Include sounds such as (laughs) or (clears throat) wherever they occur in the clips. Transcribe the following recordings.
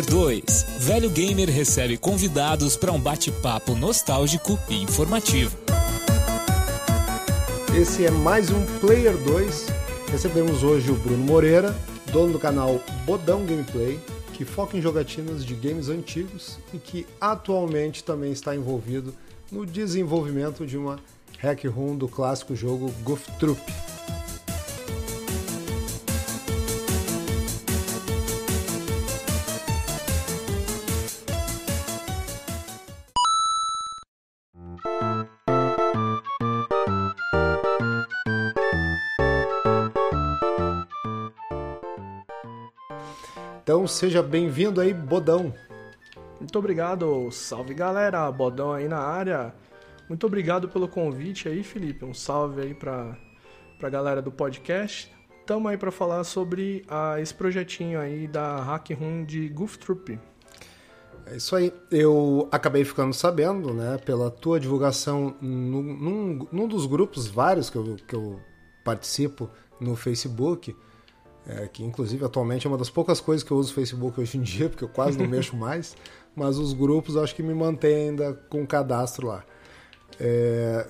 Player 2. Velho Gamer recebe convidados para um bate-papo nostálgico e informativo. Esse é mais um Player 2. Recebemos hoje o Bruno Moreira, dono do canal Bodão Gameplay, que foca em jogatinas de games antigos e que atualmente também está envolvido no desenvolvimento de uma hack room do clássico jogo Goof Troop. Então seja bem-vindo aí, Bodão. Muito obrigado, salve galera, Bodão aí na área. Muito obrigado pelo convite aí, Felipe. Um salve aí pra, pra galera do podcast. Tamo aí para falar sobre a, esse projetinho aí da Hack Room de Goof Troop. É isso aí. Eu acabei ficando sabendo, né, pela tua divulgação num, num, num dos grupos vários que eu, que eu participo no Facebook, é, que inclusive atualmente é uma das poucas coisas que eu uso o Facebook hoje em dia, porque eu quase não (laughs) mexo mais, mas os grupos acho que me mantêm ainda com cadastro lá. É,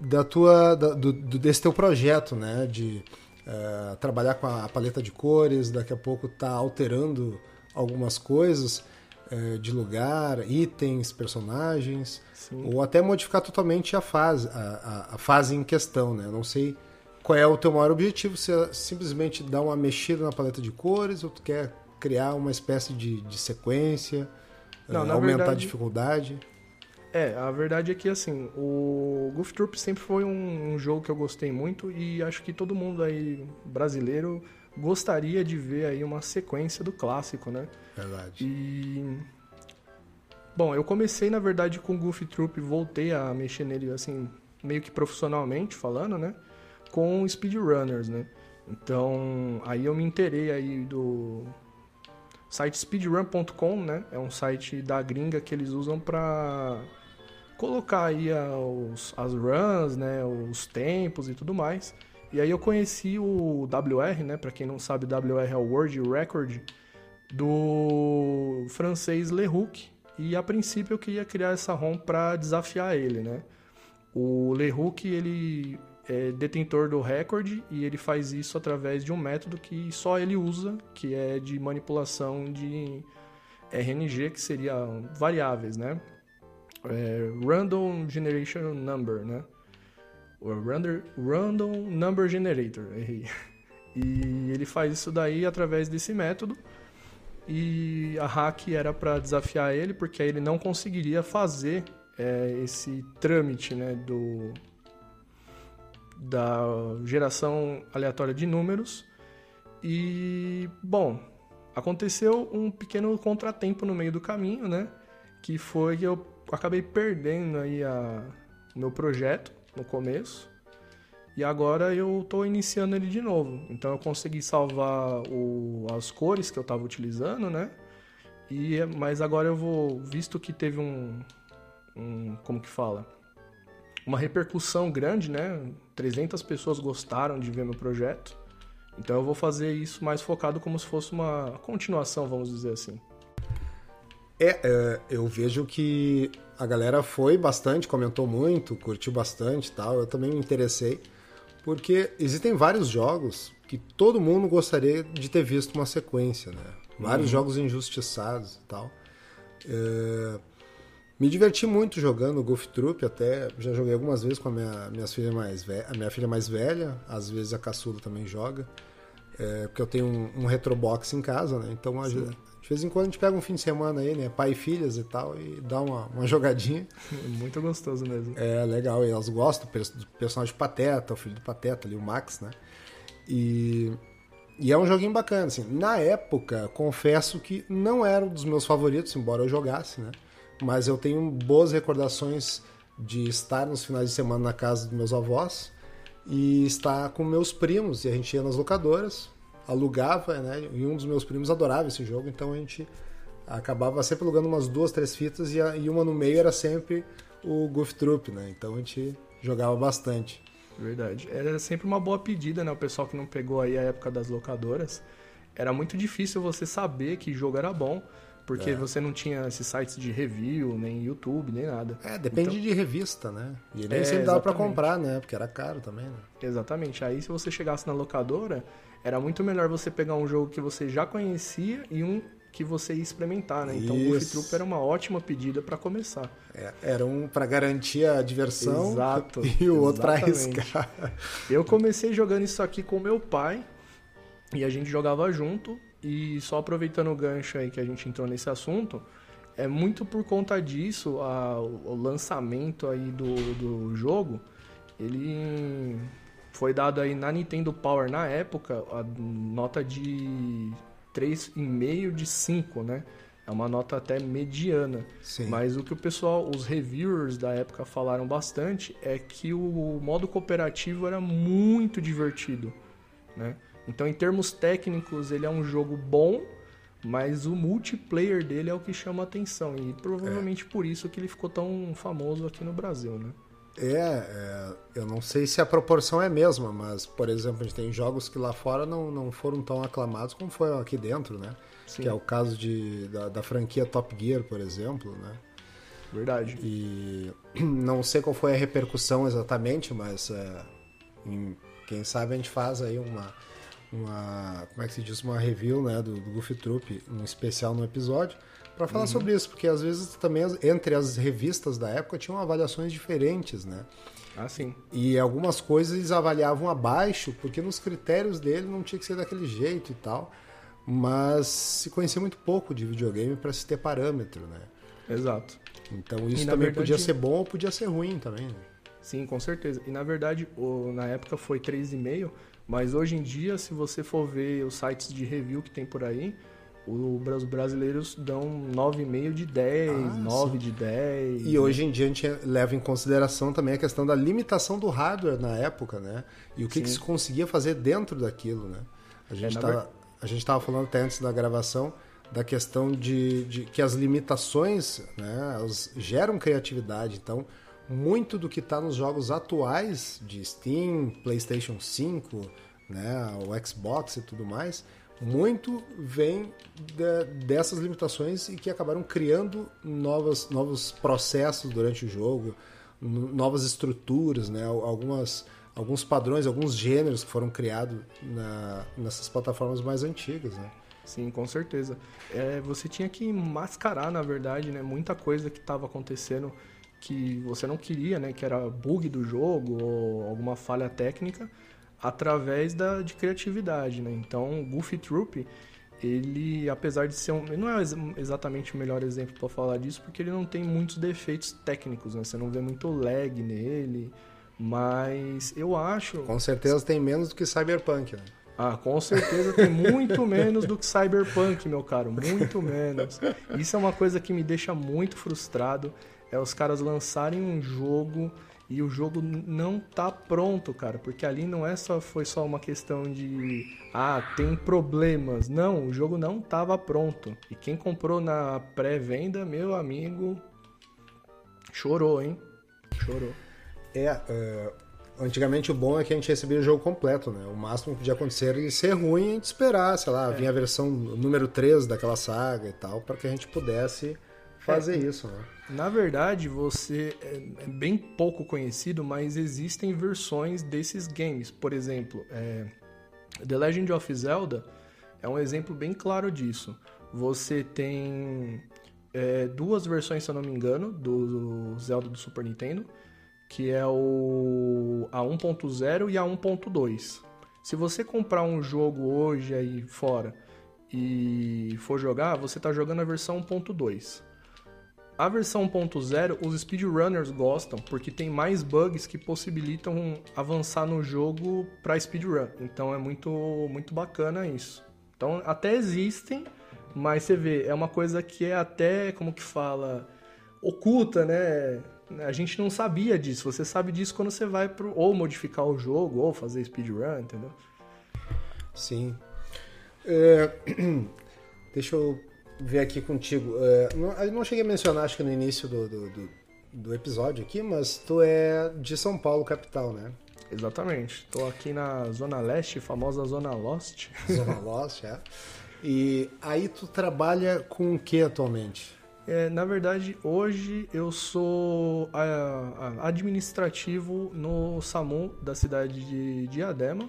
da tua, da, do, desse teu projeto, né, de é, trabalhar com a paleta de cores, daqui a pouco tá alterando algumas coisas é, de lugar, itens, personagens, Sim. ou até modificar totalmente a fase, a, a, a fase em questão, né? Não sei qual é o teu maior objetivo, se é simplesmente dar uma mexida na paleta de cores ou tu quer criar uma espécie de, de sequência, Não, uh, aumentar verdade, a dificuldade? É, a verdade é que assim, o Goof Troop sempre foi um, um, jogo que eu gostei muito e acho que todo mundo aí brasileiro gostaria de ver aí uma sequência do clássico, né? Verdade. E bom, eu comecei na verdade com o Goof Troop, voltei a mexer nele assim meio que profissionalmente falando, né? Com speedrunners, né? Então, aí eu me interei aí do site speedrun.com, né? É um site da gringa que eles usam para colocar aí as runs, né? Os tempos e tudo mais. E aí eu conheci o WR, né? Para quem não sabe, WR é o World Record do francês Lehouk. E a princípio eu queria criar essa ROM para desafiar ele, né? O Lehouk, ele é detentor do recorde e ele faz isso através de um método que só ele usa, que é de manipulação de RNG, que seria variáveis, né? É, random Generation Number, né? O random Number Generator, errei. (laughs) E ele faz isso daí através desse método. E a hack era para desafiar ele, porque aí ele não conseguiria fazer é, esse trâmite né, do, da geração aleatória de números. E, bom, aconteceu um pequeno contratempo no meio do caminho, né? Que foi que eu acabei perdendo aí a, o meu projeto no começo. E agora eu estou iniciando ele de novo. Então eu consegui salvar o, as cores que eu estava utilizando, né? E, mas agora eu vou, visto que teve um, um como que fala? Uma repercussão grande, né? 300 pessoas gostaram de ver meu projeto. Então eu vou fazer isso mais focado como se fosse uma continuação, vamos dizer assim. É, é eu vejo que a galera foi bastante, comentou muito, curtiu bastante tal. Eu também me interessei, porque existem vários jogos que todo mundo gostaria de ter visto uma sequência, né? Vários uhum. jogos injustiçados e tal. É me diverti muito jogando Golf Troop, até já joguei algumas vezes com a minha, minhas filha mais velha, a minha filha mais velha, às vezes a caçula também joga, é, porque eu tenho um, um retrobox em casa, né? Então a, de vez em quando a gente pega um fim de semana aí, né? Pai e filhas e tal, e dá uma, uma jogadinha. (laughs) Muito gostoso mesmo. É, legal, e elas gostam do personagem Pateta, o filho do Pateta ali, o Max, né? E, e é um joguinho bacana, assim. Na época, confesso que não era um dos meus favoritos, embora eu jogasse, né? Mas eu tenho boas recordações de estar nos finais de semana na casa dos meus avós e estar com meus primos e a gente ia nas locadoras, alugava, né? E um dos meus primos adorava esse jogo, então a gente acabava sempre alugando umas duas, três fitas e, a, e uma no meio era sempre o Goof Troop, né? Então a gente jogava bastante. Verdade. Era sempre uma boa pedida, né? O pessoal que não pegou aí a época das locadoras. Era muito difícil você saber que jogo era bom Porque É. você não tinha esses sites de review, nem YouTube, nem nada. É, depende Então- de revista, né? E nem É, sempre dava pra exatamente. comprar, né? Porque era caro também, né? Exatamente. Aí se você chegasse na locadora, era muito melhor você pegar um jogo que você já conhecia e um que você ia experimentar, né? Então o Isso. Troop era uma ótima pedida para começar. É, era um pra garantir a diversão Exato, (laughs) e o outro pra arriscar. Eu comecei jogando isso aqui com meu pai e a gente jogava junto. E só aproveitando o gancho aí que a gente entrou nesse assunto, é muito por conta disso a- o lançamento aí do, do jogo. Ele foi dado aí na Nintendo Power na época a nota de 3,5 de 5, né? É uma nota até mediana. Sim. Mas o que o pessoal, os reviewers da época falaram bastante é que o modo cooperativo era muito divertido, né? Então, em termos técnicos, ele é um jogo bom, mas o multiplayer dele é o que chama a atenção e provavelmente por isso que ele ficou tão famoso aqui no Brasil, né? É, é, eu não sei se a proporção é a mesma, mas, por exemplo, a gente tem jogos que lá fora não, não foram tão aclamados como foram aqui dentro, né? Sim. Que é o caso de, da, da franquia Top Gear, por exemplo, né? Verdade. E (clears throat) não sei qual foi a repercussão exatamente, mas é, em- quem sabe a gente faz aí uma, uma como é que se diz, uma review né, do, do Goofy Troop, um especial no episódio, para falar sobre isso, porque às vezes também entre as revistas da época tinham avaliações diferentes, né? Ah, sim. E algumas coisas eles avaliavam abaixo, porque nos critérios dele não tinha que ser daquele jeito e tal. Mas se conhecia muito pouco de videogame para se ter parâmetro, né? Exato. Então isso também verdade- podia ser bom ou podia ser ruim também. Né? Sim, com certeza. E na verdade, na época foi 3,5, mas hoje em dia, se você for ver os sites de review que tem por aí, o- os brasileiros dão 9,5 de 10, Ah, 9 de 10. E hoje em dia a gente leva em consideração também a questão da limitação do hardware na época, né? E o que, que se conseguia fazer dentro daquilo, né? A gente gente estava falando até antes da gravação da questão de, de que as limitações, né, elas geram criatividade. Então, muito do que está nos jogos atuais de Steam, PlayStation 5, né, o Xbox e tudo mais, muito vem de- dessas limitações e que acabaram criando novas, novos processos durante o jogo, novas estruturas, né, algumas, alguns padrões, alguns gêneros que foram criados na- nessas plataformas mais antigas. Né? Sim, com certeza. É, você tinha que mascarar, na verdade, né, muita coisa que estava acontecendo que você não queria, né, que era bug do jogo ou alguma falha técnica, através da, de criatividade, né? Então, o Goofy Troop, ele, apesar de ser um... Não é ex- exatamente o melhor exemplo para falar disso, porque ele não tem muitos defeitos técnicos, né? Você não vê muito lag nele, mas eu acho... Com certeza tem menos do que Cyberpunk. Né? Ah, com certeza tem muito (laughs) menos do que Cyberpunk, meu caro, muito menos. Isso é uma coisa que me deixa muito frustrado, é os caras lançarem um jogo e o jogo não tá pronto, cara, porque ali não é só foi só uma questão de ah, tem problemas. Não, o jogo não tava pronto. E quem comprou na pré-venda, meu amigo, chorou, hein? Chorou. É, é, antigamente o bom é que a gente recebia o jogo completo, né? O máximo que podia acontecer era ser ruim e a gente esperar, sei lá, vir a versão número 3 daquela saga e tal, para que a gente pudesse fazer isso, né? Na verdade, você é é bem pouco conhecido, mas existem versões desses games. Por exemplo, é, The Legend of Zelda é um exemplo bem claro disso. Você tem é, duas versões, se eu não me engano, do Zelda do Super Nintendo, que é o a 1.0 e a 1.2. Se você comprar um jogo hoje aí fora e for jogar, você está jogando a versão 1.2. A versão 1.0, os speedrunners gostam porque tem mais bugs que possibilitam avançar no jogo para speedrun. Então é muito muito bacana isso. Então até existem, mas você vê, é uma coisa que é até como que fala, oculta, né? A gente não sabia disso. Você sabe disso quando você vai pro ou modificar o jogo ou fazer speedrun, entendeu? Sim. É, (clears throat) deixa eu ver aqui contigo. É, não, eu não cheguei a mencionar, acho que no início do, do, do- do episódio aqui, mas tu é de São Paulo, capital, né? Exatamente. Tô aqui na Zona Leste, famosa Zona Lost. (laughs) Zona Lost, é. E aí tu trabalha com o que atualmente? É, na verdade, hoje eu sou a- administrativo no SAMU da cidade de Diadema.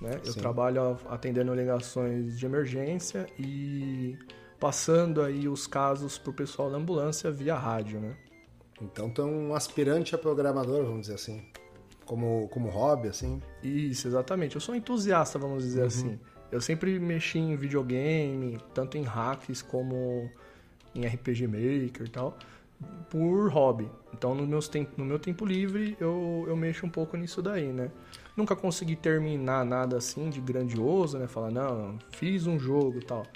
Né? Eu trabalho atendendo ligações de emergência e passando aí os casos pro pessoal da ambulância via rádio, né? Então tu é um aspirante a programador, vamos dizer assim. Como, como hobby, assim. Isso, exatamente. Eu sou um entusiasta, vamos dizer assim. Eu sempre mexi em videogame, tanto em hacks como em RPG Maker e tal, por hobby. Então, no, meus tempo, no meu tempo livre, eu, eu mexo um pouco nisso daí, né? Nunca consegui terminar nada assim de grandioso, né? Falar, não, fiz um jogo e tal.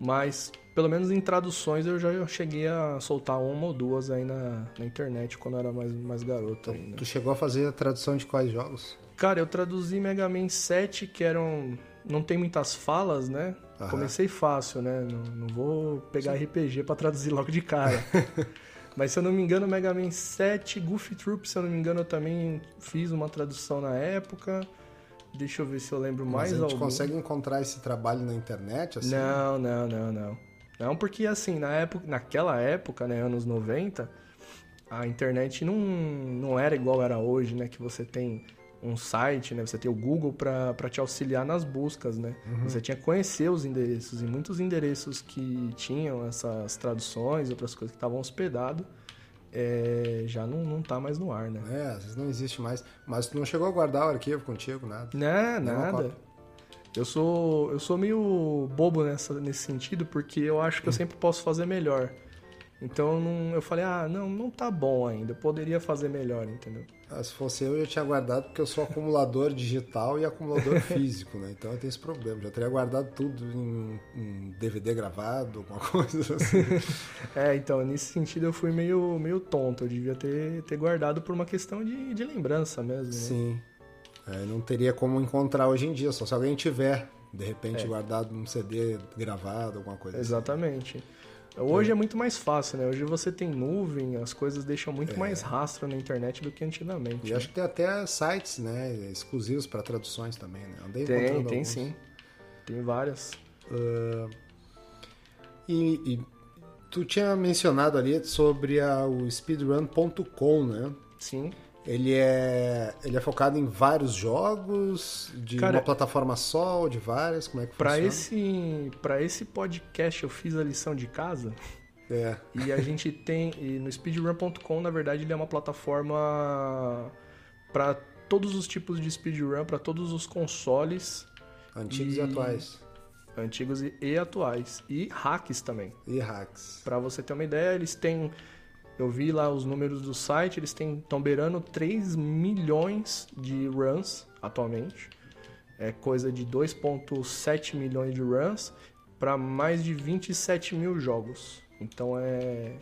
Mas, pelo menos em traduções, eu já cheguei a soltar uma ou duas aí na, na internet quando eu era mais, mais garoto ainda. Tu chegou a fazer a tradução de quais jogos? Cara, eu traduzi Mega Man 7, que eram. Não tem muitas falas, né? Aham. Comecei fácil, né? Não, não vou pegar RPG pra traduzir logo de cara. (laughs) Mas se eu não me engano, Mega Man 7, Goofy Troop, se eu não me engano, eu também fiz uma tradução na época. Deixa eu ver se eu lembro mais Mas a gente algum. consegue encontrar esse trabalho na internet, assim? Não, não, não, não. Não, porque assim, na época, naquela época, né, anos 90, a internet não, não era igual era hoje, né? Que você tem um site, né? Você tem o Google para te auxiliar nas buscas, né? Você tinha que conhecer os endereços. E muitos endereços que tinham essas traduções, outras coisas que estavam hospedados, é, já não, não tá mais no ar, né? É, às vezes não existe mais. Mas tu não chegou a guardar o arquivo contigo, nada. Não, Nenhuma nada. Eu sou, eu sou meio bobo nessa, nesse sentido, porque eu acho que eu sempre posso fazer melhor. Então eu não- eu falei, ah, não, não tá bom ainda, eu poderia fazer melhor, entendeu? Ah, se fosse eu, eu já tinha guardado porque eu sou acumulador digital e acumulador (laughs) físico, né? Então eu tenho esse problema. Já teria guardado tudo em um DVD gravado, alguma (laughs) coisa assim. (laughs) É, então, nesse sentido eu fui meio, meio tonto, eu devia ter, ter guardado por uma questão de, de lembrança mesmo. né? Sim. É, não teria como encontrar hoje em dia, só se alguém tiver, de repente, É. guardado num CD gravado, alguma coisa assim. Exatamente. Hoje é muito mais fácil, né? Hoje você tem nuvem, as coisas deixam muito mais rastro na internet do que antigamente. É. E né? acho que tem até sites, né, exclusivos para traduções também, né? Andei Tem, tem alguns. sim. Tem várias. E, e tu tinha mencionado ali sobre a, o speedrun.com, né? Sim. Ele é, ele é focado em vários jogos, de Cara, uma plataforma só, ou de várias, como é que Pra funciona? esse, pra esse podcast eu fiz a lição de casa É, e a gente tem. No speedrun.com, na verdade, ele é uma plataforma para todos os tipos de speedrun, para todos os consoles antigos e, E- atuais. antigos e, e atuais. E hacks também. E hacks. Pra você ter uma ideia, eles têm. Eu vi lá os números do site, eles estão beirando 3 milhões de runs atualmente. É coisa de 2,7 milhões de runs para mais de 27 mil jogos. Então é.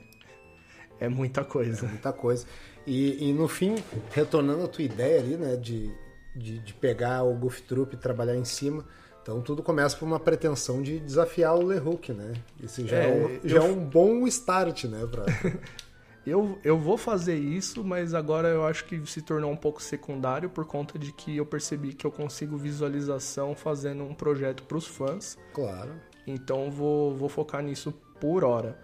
É muita coisa. Muita coisa. E, e no fim, retornando à tua ideia ali, né, de, de, de pegar o Goof Troop e trabalhar em cima. Então tudo começa por uma pretensão de desafiar o LeHook, né? Isso já é, É, um, eu- já é um bom start, né? Pra... (laughs) Eu, eu vou fazer isso, mas agora eu acho que se tornou um pouco secundário por conta de que eu percebi que eu consigo visualização fazendo um projeto para os fãs. claro. Então vou, vou focar nisso por hora.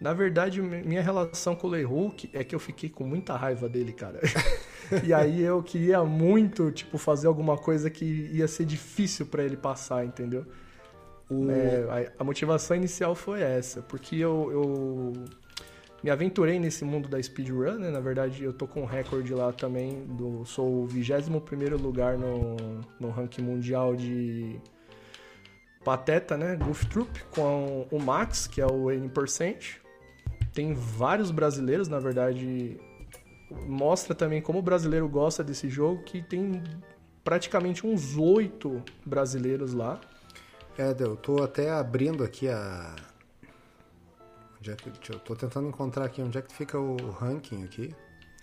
Na verdade, mi- minha relação com o Lehulk é que eu fiquei com muita raiva dele, cara. (laughs) e aí eu queria muito, tipo, fazer alguma coisa que ia ser difícil pra ele passar, entendeu? O- É, a, a motivação inicial foi essa, porque eu, eu me aventurei nesse mundo da speedrun, né? Na verdade, eu tô com um recorde lá também, do, sou o 21º lugar no, no ranking mundial de Pateta, né? Goof Troop, com o Max, que é o N%. Tem vários brasileiros, na verdade. Mostra também como o brasileiro gosta desse jogo, que tem praticamente uns oito brasileiros lá. É, eu tô até abrindo aqui a. Onde é que... deixa Eu tô tentando encontrar aqui onde é que fica o ranking aqui.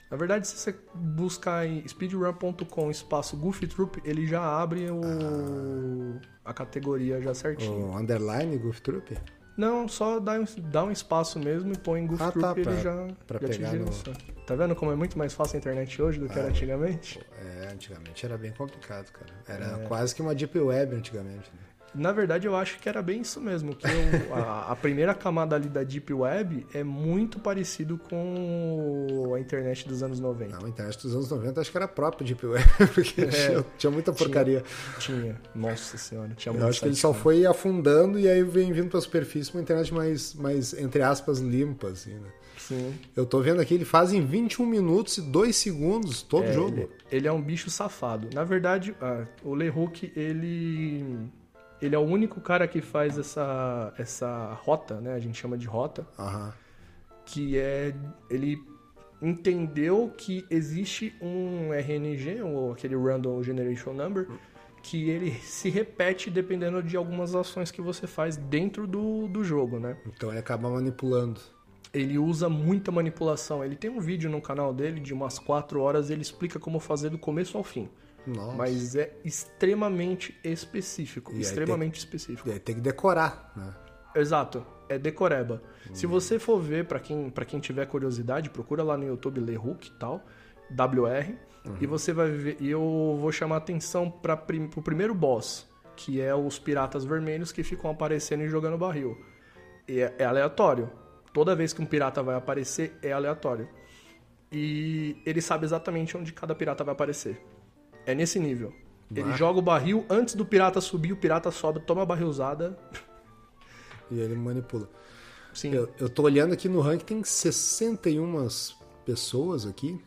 Na verdade, se você buscar em speedrun.com espaço Goofy Troop, ele já abre o... a categoria já certinho. O underline Goof Troop. Não, só dá um, dá um espaço mesmo e põe Goofy Ah, Troop tá, e pra- ele já, pra já te pegar direciona. Tá vendo como é muito mais fácil a internet hoje do que Ah. era antigamente? É, antigamente era bem complicado, cara. Era É. quase que uma deep web antigamente. Né? Na verdade, eu acho que era bem isso mesmo. Que eu- a, a primeira camada ali da Deep Web é muito parecido com a internet dos anos 90. Não, a internet dos anos 90 acho que era própria Deep Web, (laughs) porque É. tinha, tinha muita porcaria. Tinha. Nossa senhora, tinha Eu acho que ele só ruim. foi afundando e aí vem vindo pra superfície uma internet mais, mais entre aspas, limpa, assim, né? Sim. Eu tô vendo aqui, ele faz em 21 minutos e 2 segundos todo É, jogo. Ele, ele é um bicho safado. Na verdade, ah, o LeHook, ele. Ele é o único cara que faz essa, essa rota, né? A gente chama de rota. Aham. que é ele entendeu que existe um RNG, ou aquele Random Generation Number, que ele se repete dependendo de algumas ações que você faz dentro do, do jogo, né? Então ele acaba manipulando. Ele usa muita manipulação. Ele tem um vídeo no canal dele de umas 4 horas, ele explica como fazer do começo ao fim. Nossa. Mas é extremamente específico. E extremamente específico. E aí tem que decorar, né? Exato, é decoreba. Se você for ver, pra quem, pra quem tiver curiosidade, procura lá no YouTube Lehook e tal, WR, e você vai ver. E eu vou chamar atenção para prim, pro primeiro boss, que é os piratas vermelhos que ficam aparecendo e jogando barril. E é, é aleatório. Toda vez que um pirata vai aparecer, é aleatório. E ele sabe exatamente onde cada pirata vai aparecer. É nesse nível. Ele Bah. joga o barril antes do pirata subir, o pirata sobe, toma a barrilzada. (laughs) E ele manipula. Sim. Eu, eu tô olhando aqui no ranking, tem 61 pessoas aqui.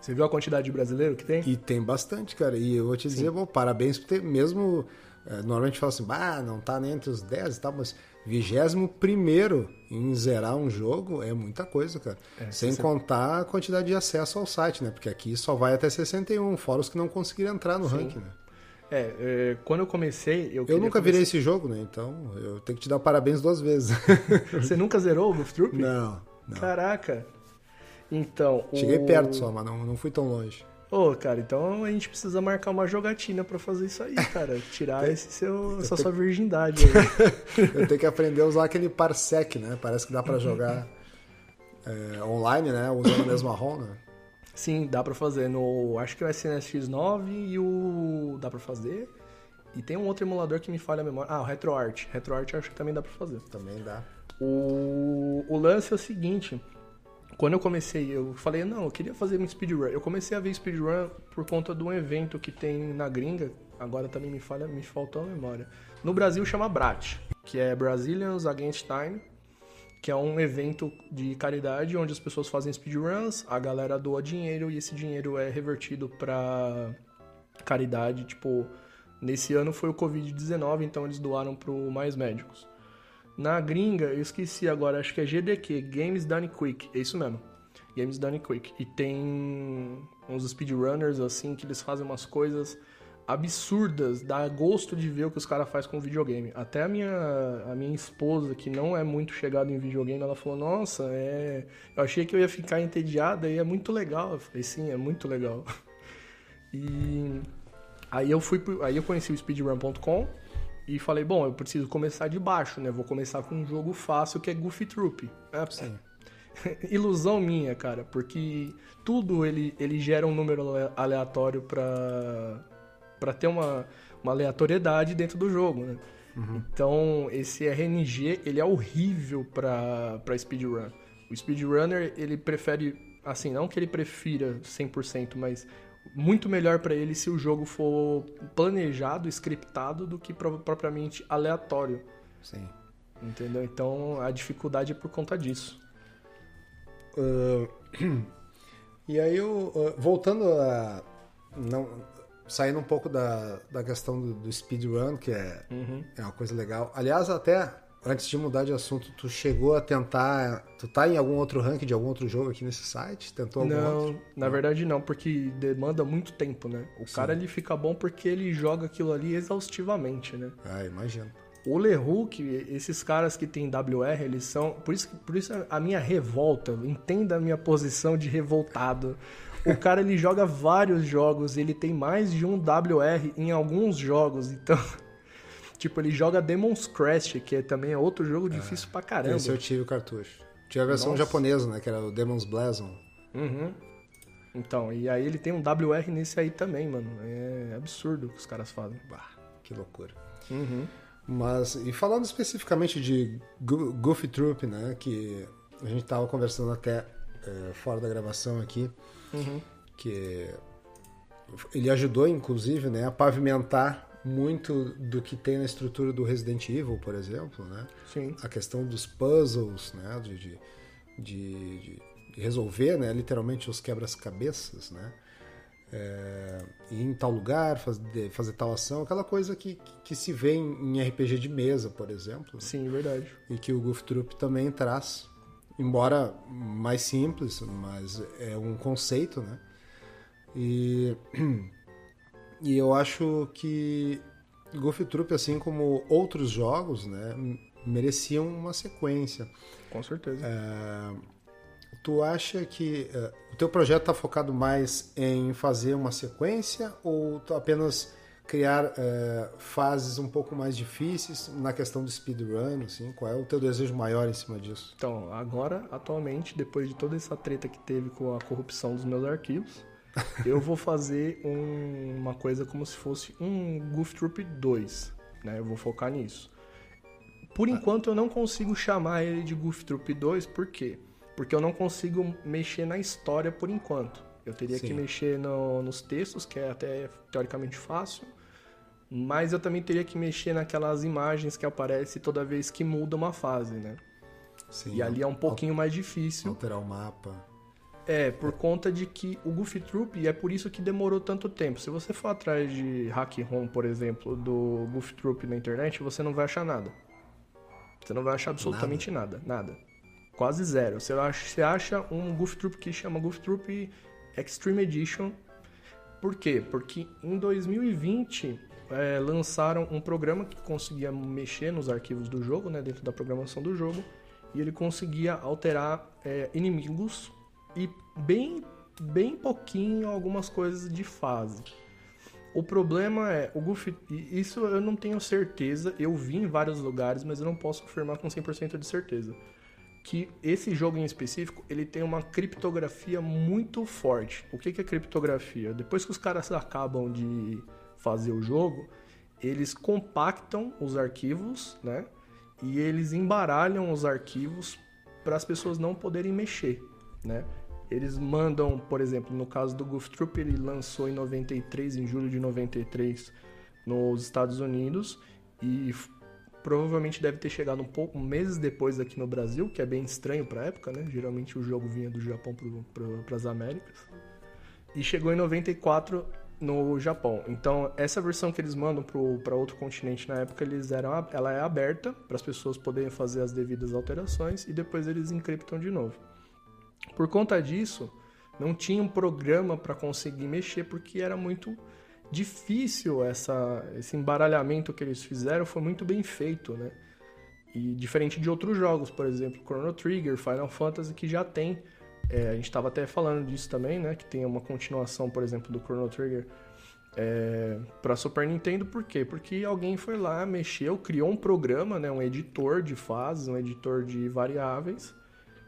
Você viu a quantidade de brasileiro que tem? E tem bastante, cara. E eu vou te dizer, bom, parabéns por ter, mesmo. é, normalmente fala assim, bah, não tá nem entre os 10 e tal, mas 21 em zerar um jogo é muita coisa, cara. É, Sem se você- contar a quantidade de acesso ao site, né? Porque aqui só vai até 61, fora os que não conseguiram entrar no ranking, né? É, é, quando eu comecei, eu Eu nunca virei esse jogo, né? Então eu tenho que te dar parabéns duas vezes. (laughs) Você nunca zerou o Goof Troop? não, não. Caraca. Então, Cheguei o... perto só, mas não, não fui tão longe. Ô, cara, então a gente precisa marcar uma jogatina pra fazer isso aí, cara. (laughs) Tirar esse seu, essa sua virgindade aí. (laughs) Eu tenho que aprender a usar aquele parsec, né? Parece que dá pra jogar é, online, né? Usando o mesmo ROM, né? Sim, dá pra fazer no... Acho que o SNSX9 e o... Dá pra fazer. E tem um outro emulador que me falha a memória. Ah, o RetroArt. RetroArt eu acho que também dá pra fazer. Também dá. O, o lance é o seguinte. Quando eu comecei, eu falei, não, eu queria fazer um speedrun. Eu comecei a ver speedrun por conta de um evento que tem na gringa. Agora também me falha, me faltou a memória. No Brasil chama BRAT, que é Brazilians Against Time, que é um evento de caridade onde as pessoas fazem speedruns, a galera doa dinheiro e esse dinheiro é revertido pra caridade, tipo, nesse ano foi o Covid-19, então eles doaram pro Mais Médicos. Na gringa, eu esqueci agora, acho que é GDQ, Games Done Quick, é isso mesmo. Games Done Quick. E tem uns speedrunners assim que eles fazem umas coisas absurdas, dá gosto de ver o que os caras fazem com videogame. Até a minha, a minha esposa, que não é muito chegada em videogame, ela falou: Nossa, é... eu achei que eu ia ficar entediada e é muito legal. Eu falei: Sim, é muito legal. (laughs) E aí eu fui, aí eu conheci o speedrun.com e falei, bom, eu preciso começar de baixo, né? Vou começar com um jogo fácil que é Goofy Troop. É, Sim. (laughs) Ilusão minha, cara, porque tudo ele, ele gera um número ale- aleatório pra, pra ter uma, uma aleatoriedade dentro do jogo, né? Então, esse RNG, ele é horrível pra, pra speedrun. O speedrunner, ele prefere, assim, não que ele prefira 100%, mas muito melhor pra ele se o jogo for planejado, scriptado, do que pro- propriamente aleatório, Sim. entendeu? Então, a dificuldade é por conta disso. Ah, (clears throat) e aí, eu, ah, voltando a. Não, saindo um pouco da, da questão do, do speedrun, que é, Uhum. é uma coisa legal. Aliás, até antes de mudar de assunto, tu chegou a tentar. Tu tá em algum outro ranking de algum outro jogo aqui nesse site? Tentou algum Não, outro? na verdade não, porque demanda muito tempo, né? O cara ele fica bom porque ele joga aquilo ali exaustivamente, né? Ah, imagino. O LeHook, esses caras que tem WR, eles são. Por isso, por isso a minha revolta, entenda a minha posição de revoltado. O (laughs) cara ele joga vários jogos, ele tem mais de um WR em alguns jogos, então. Tipo, ele joga Demon's Crest, que é também é outro jogo difícil pra caramba. Esse eu tive o cartucho. Tinha a versão Nossa. japonesa, né? Que era o Demon's Blazon. Uhum. Então, e aí ele tem um WR nesse aí também, mano. É absurdo o que os caras fazem. Bah, que loucura. Uhum. Mas, e falando especificamente de Goofy Troop, né, que a gente estava conversando até é, fora da gravação aqui, uhum. que ele ajudou, inclusive, né, a pavimentar muito do que tem na estrutura do Resident Evil, por exemplo, né? Sim. A questão dos puzzles, né, de, de, de, de resolver, né, literalmente os quebras-cabeças, né? É, ir em tal lugar, fazer, fazer tal ação, aquela coisa que, que se vê em, em RPG de mesa, por exemplo. Né? Sim, verdade. E que o Goof Troop também traz, embora mais simples, mas é um conceito, né? E, (clears throat) e eu acho que Goof Troop, assim como outros jogos, né, mereciam uma sequência. Com certeza. É, tu acha que uh, o teu projeto está focado mais em fazer uma sequência ou apenas criar uh, fases um pouco mais difíceis na questão do speedrun? Assim? Qual é o teu desejo maior em cima disso? Então, agora, atualmente, depois de toda essa treta que teve com a corrupção dos meus arquivos, eu vou fazer um, uma coisa como se fosse um Goof Troop 2. Né? Eu vou focar nisso. Por ah. enquanto, eu não consigo chamar ele de Goof Troop 2, por quê? Porque eu não consigo mexer na história por enquanto. Eu teria Sim. que mexer no, nos textos, que é até teoricamente fácil. Mas eu também teria que mexer naquelas imagens que aparecem toda vez que muda uma fase, né? Sim, e ali é um pouquinho mais difícil. Alterar o mapa. É, por conta de que o Goofy Troop, e é por isso que demorou tanto tempo. Se você for atrás de hack ROM, por exemplo, do Goofy Troop na internet, você não vai achar nada. Você não vai achar absolutamente nada, nada. nada quase zero. Você acha, você acha um Goof Troop que chama Goof Troop Extreme Edition. Por quê? Porque em 2020 é, lançaram um programa que conseguia mexer nos arquivos do jogo, né, dentro da programação do jogo, e ele conseguia alterar é, inimigos e bem, bem pouquinho algumas coisas de fase. O problema é, o Goofy, isso eu não tenho certeza, eu vi em vários lugares, mas eu não posso afirmar com 100% de certeza que esse jogo em específico ele tem uma criptografia muito forte. O que é criptografia? Depois que os caras acabam de fazer o jogo, eles compactam os arquivos, né? E eles embaralham os arquivos para as pessoas não poderem mexer, né? Eles mandam, por exemplo, no caso do Goof Troop, ele lançou em 93, em julho de 93, nos Estados Unidos e Provavelmente deve ter chegado um pouco meses depois aqui no Brasil, que é bem estranho para época, né? Geralmente o jogo vinha do Japão para as Américas. E chegou em 94 no Japão. Então, essa versão que eles mandam para outro continente na época, eles eram, ela é aberta para as pessoas poderem fazer as devidas alterações e depois eles encriptam de novo. Por conta disso, não tinha um programa para conseguir mexer porque era muito difícil essa, esse embaralhamento que eles fizeram, foi muito bem feito, né? E diferente de outros jogos, por exemplo, Chrono Trigger, Final Fantasy, que já tem. É, a gente estava até falando disso também, né? Que tem uma continuação, por exemplo, do Chrono Trigger é, para Super Nintendo. Por quê? Porque alguém foi lá, mexeu, criou um programa, né? Um editor de fases, um editor de variáveis.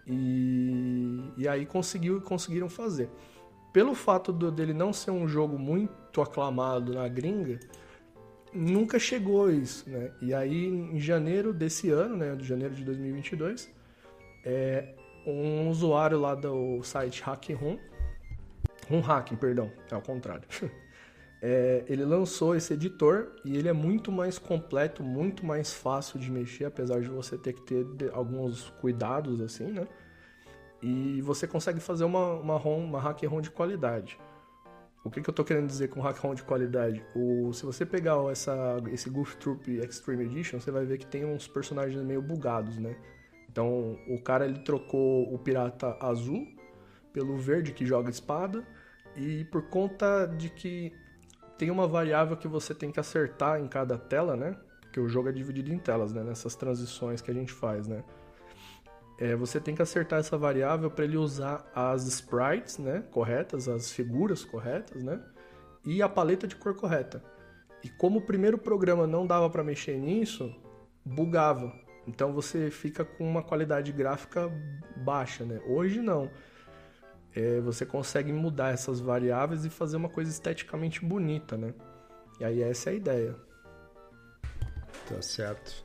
E, e aí conseguiu, conseguiram fazer pelo fato do, dele não ser um jogo muito aclamado na gringa, nunca chegou a isso, né? E aí, em janeiro desse ano, né, de janeiro de 2022, é, um usuário lá do site HackRoom, um hacking, perdão, é ao contrário. (laughs) É, ele lançou esse editor e ele é muito mais completo, muito mais fácil de mexer, apesar de você ter que ter alguns cuidados assim, né? e você consegue fazer uma, uma ROM, uma hack ROM de qualidade. O que, que eu estou querendo dizer com hack ROM de qualidade? O, se você pegar essa, esse Goof Troop Extreme Edition, você vai ver que tem uns personagens meio bugados, né? Então, o cara ele trocou o pirata azul pelo verde que joga espada e por conta de que tem uma variável que você tem que acertar em cada tela, né? Porque o jogo é dividido em telas, né? Nessas transições que a gente faz, né? é, você tem que acertar essa variável para ele usar as sprites né, corretas, as figuras corretas, né, e a paleta de cor correta. E como o primeiro programa não dava para mexer nisso, bugava. Então você fica com uma qualidade gráfica baixa, né? Hoje não. É, você consegue mudar essas variáveis e fazer uma coisa esteticamente bonita, né? E aí essa é a ideia. Tá certo.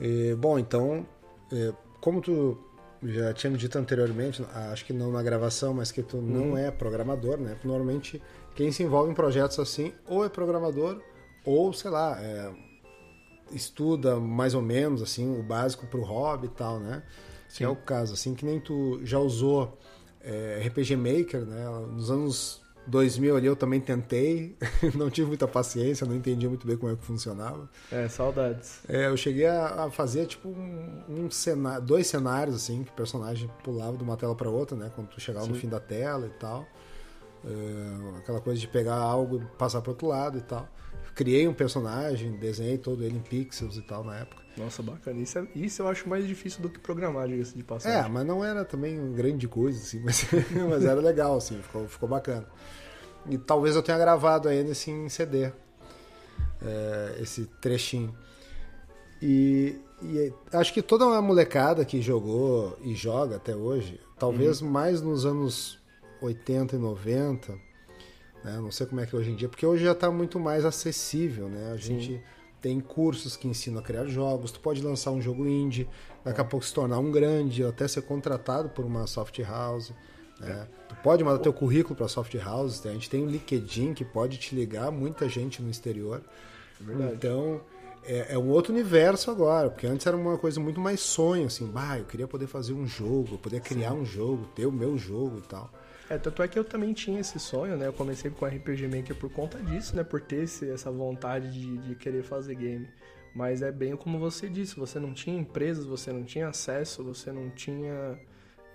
E, bom, então, é, como tu já tinha me dito anteriormente, acho que não na gravação, mas que tu Uhum. não é programador, né? Normalmente, quem se envolve em projetos assim, ou é programador, ou, sei lá, é, estuda mais ou menos, assim, o básico pro hobby e tal, né? Que é o caso, assim, que nem tu já usou é, RPG Maker, né? Nos anos 2000 ali eu também tentei, (laughs) não tive muita paciência, não entendia muito bem como é que funcionava. É, saudades. É, eu cheguei a, a fazer tipo um, um cenário, dois cenários assim, que o personagem pulava de uma tela para outra, né? Quando tu chegava no fim da tela e tal. É, aquela coisa de pegar algo e passar para outro lado e tal. Criei um personagem, desenhei todo ele em pixels e tal na época. Nossa, bacana. Isso, é- isso eu acho mais difícil do que programar, diga-se de É, passagem. mas não era também grande coisa, assim, (laughs) mas, mas era legal, assim, ficou, ficou bacana. E talvez eu tenha gravado ainda esse em CD, é, esse trechinho. E, e acho que toda uma molecada que jogou e joga até hoje, talvez mais nos anos 80 e 90, né? Não sei como é que é hoje em dia, porque hoje já está muito mais acessível, né? A gente tem cursos que ensinam a criar jogos, tu pode lançar um jogo indie, daqui a pouco se tornar um grande, ou até ser contratado por uma soft house, né? Tu pode mandar teu currículo para soft house, a gente tem um LinkedIn que pode te ligar muita gente no exterior. verdade. Então, é, é um outro universo agora, porque antes era uma coisa muito mais sonho, assim, bah, eu queria poder fazer um jogo, poder criar um jogo, ter o meu jogo e tal. É, tanto é que eu também tinha esse sonho, né? Eu comecei com RPG Maker por conta disso, né? Por ter esse, essa vontade de, de querer fazer game. Mas é bem como você disse, você não tinha empresas, você não tinha acesso, você não tinha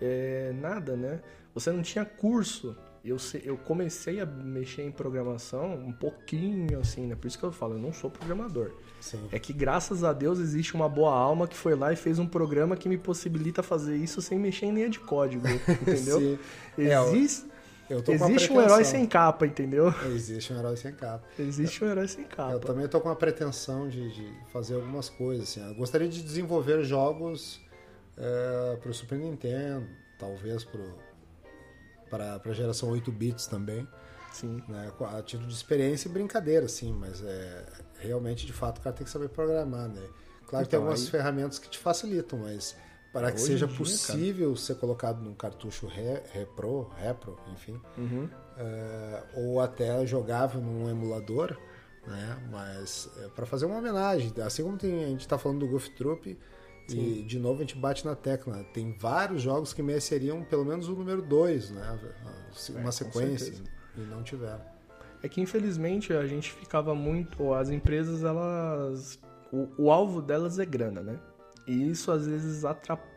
é, nada, né? Você não tinha curso. Eu, eu comecei a mexer em programação um pouquinho, assim, né? Por isso que eu falo, eu não sou programador. Sim. É que graças a Deus existe uma boa alma que foi lá e fez um programa que me possibilita fazer isso sem mexer em linha de código, (laughs) entendeu? Sim. É, eu- Existe, Eu a existe um herói sem capa, entendeu? Existe um herói sem capa. Existe um herói sem Eu capa. também tô com a pretensão de, de fazer algumas coisas. Assim. Eu gostaria de desenvolver jogos para o Super Nintendo, talvez para a geração 8 bits também, Sim. né? A título de experiência e brincadeira, sim, mas é, realmente, de fato, o cara tem que saber programar. Né? Claro que tem Então, algumas aí- ferramentas que te facilitam, mas para que Hoje seja dia, possível ser colocado num cartucho re, repro, repro, enfim, Uhum. é, ou até jogável num emulador, né? Mas para fazer uma homenagem, assim como tem, a gente está falando do Goof Troop e de novo a gente bate na tecla, tem vários jogos que mereceriam pelo menos o número 2, né? Uma É, sequência. E não tiveram. É que infelizmente a gente ficava muito. As empresas, elas. O, o alvo delas é grana, né? E isso às vezes atrapalha.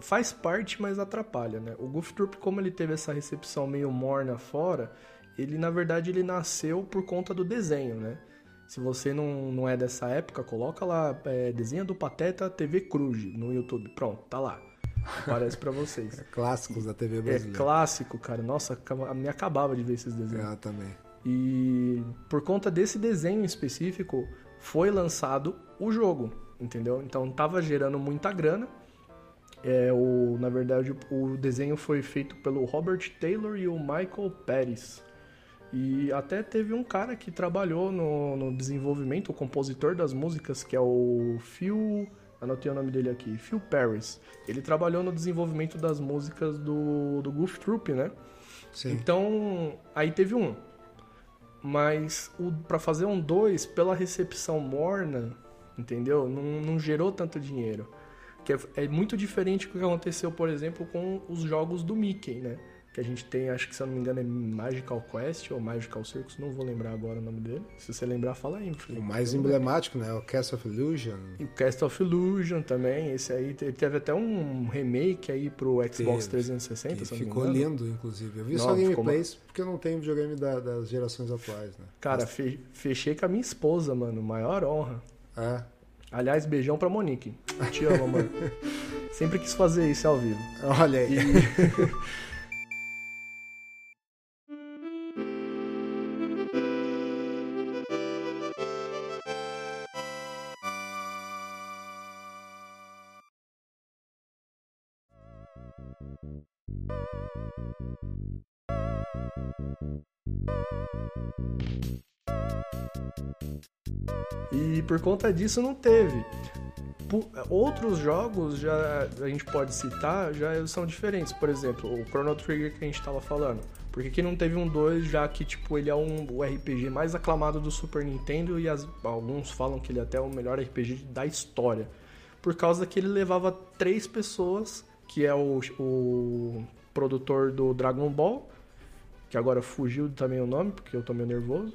Faz parte, mas atrapalha, né? O Goof Troop, como ele teve essa recepção meio morna fora, ele na verdade ele nasceu por conta do desenho, né? Se você não, não é dessa época, coloca lá é, desenho do Pateta TV Cruz no YouTube. Pronto, tá lá. Aparece pra vocês. Clássicos da TV É brasileira. clássico, cara. Nossa, me acabava de ver esses desenhos. É, também. E por conta desse desenho específico, foi lançado o jogo, entendeu? Então tava gerando muita grana. É, o, na verdade, o desenho foi feito pelo Robert Taylor e o Michael Pérez. E até teve um cara que trabalhou no, no desenvolvimento, o compositor das músicas, que é o Phil. Anotei o nome dele aqui, Phil Paris. Ele trabalhou no desenvolvimento das músicas do, do Goof Troop, né? Sim. Então, aí teve um. Mas para fazer um 2, pela recepção morna, entendeu? Não, não gerou tanto dinheiro. Que é, é muito diferente do que aconteceu, por exemplo, com os jogos do Mickey, né? Que a gente tem, acho que se eu não me engano, é Magical Quest ou Magical Circus, não vou lembrar agora o nome dele. Se você lembrar, fala aí, O Felipe. mais emblemático, né? O Castle of Illusion. E o Cast of Illusion também, esse aí te- teve até um remake aí pro Xbox Teve, 360, Que se eu não me ficou engano. lindo, inclusive. Eu vi Não, só ficou gameplays, porque eu não tenho videogame da- das gerações atuais, né? Cara, fe- fechei com a minha esposa, mano, maior honra. É. Aliás, beijão pra Monique. Te amo, amor. (laughs) Sempre quis fazer isso ao vivo. Olha aí. E (laughs) por conta disso não teve. Outros jogos já a gente pode citar já são diferentes. Por exemplo, o Chrono Trigger que a gente estava falando. Porque que não teve um 2, já que tipo ele é um, o RPG mais aclamado do Super Nintendo e as- alguns falam que ele é até o melhor RPG da história. Por causa que ele levava três pessoas, que é o, o produtor do Dragon Ball, que agora fugiu também o nome, porque eu tô meio nervoso.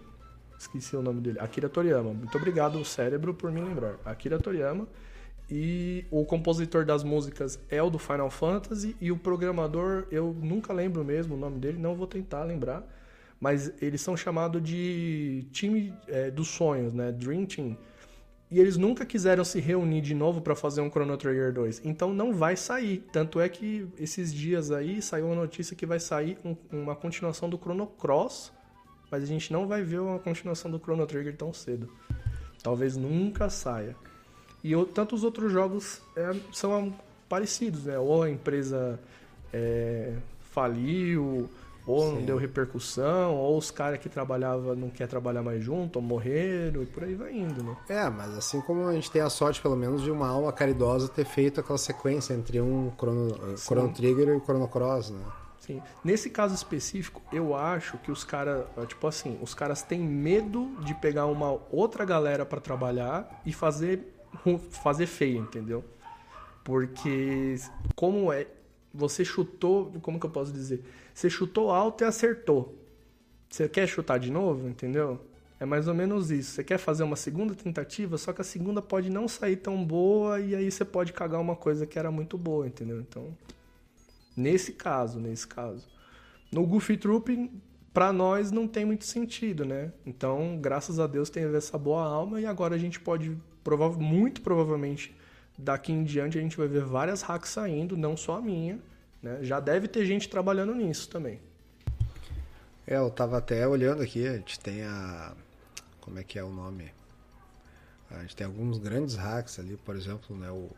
Esqueci o nome dele. Akira Toriyama. Muito obrigado, cérebro, por me lembrar. Akira Toriyama. E o compositor das músicas é o do Final Fantasy. E o programador, eu nunca lembro mesmo o nome dele, não vou tentar lembrar. Mas eles são chamados de time é, dos sonhos, né? Dream Team. E eles nunca quiseram se reunir de novo para fazer um Chrono Trigger 2. Então não vai sair. Tanto é que esses dias aí saiu uma notícia que vai sair um- uma continuação do Chrono Cross. Mas a gente não vai ver uma continuação do Chrono Trigger tão cedo. Talvez nunca saia. E o- tantos outros jogos é, são parecidos, né? Ou a empresa é, faliu, ou não Sim. deu repercussão, ou os caras que trabalhavam não quer trabalhar mais junto, ou morreram, e por aí vai indo, né? É, mas assim como a gente tem a sorte, pelo menos, de uma alma caridosa ter feito aquela sequência entre um Chrono, Chrono Trigger e o Chrono Cross, né? Nesse caso específico, eu acho que os caras, tipo assim, os caras têm medo de pegar uma outra galera pra trabalhar e fazer fazer feio, entendeu? Porque como é, você chutou, como que eu posso dizer? Você chutou alto e acertou. Você quer chutar de novo, entendeu? É mais ou menos isso. Você quer fazer uma segunda tentativa, só que a segunda pode não sair tão boa e aí você pode cagar uma coisa que era muito boa, entendeu? Então, Nesse caso, nesse caso. No Goofy Troop, pra nós não tem muito sentido, né? Então, graças a Deus teve essa boa alma e agora a gente pode, prova muito provavelmente, daqui em diante a gente vai ver várias hacks saindo, não só a minha, né? Já deve ter gente trabalhando nisso também. É, eu tava até olhando aqui, a gente tem a. Como é que é o nome? A gente tem alguns grandes hacks ali, por exemplo, né? O,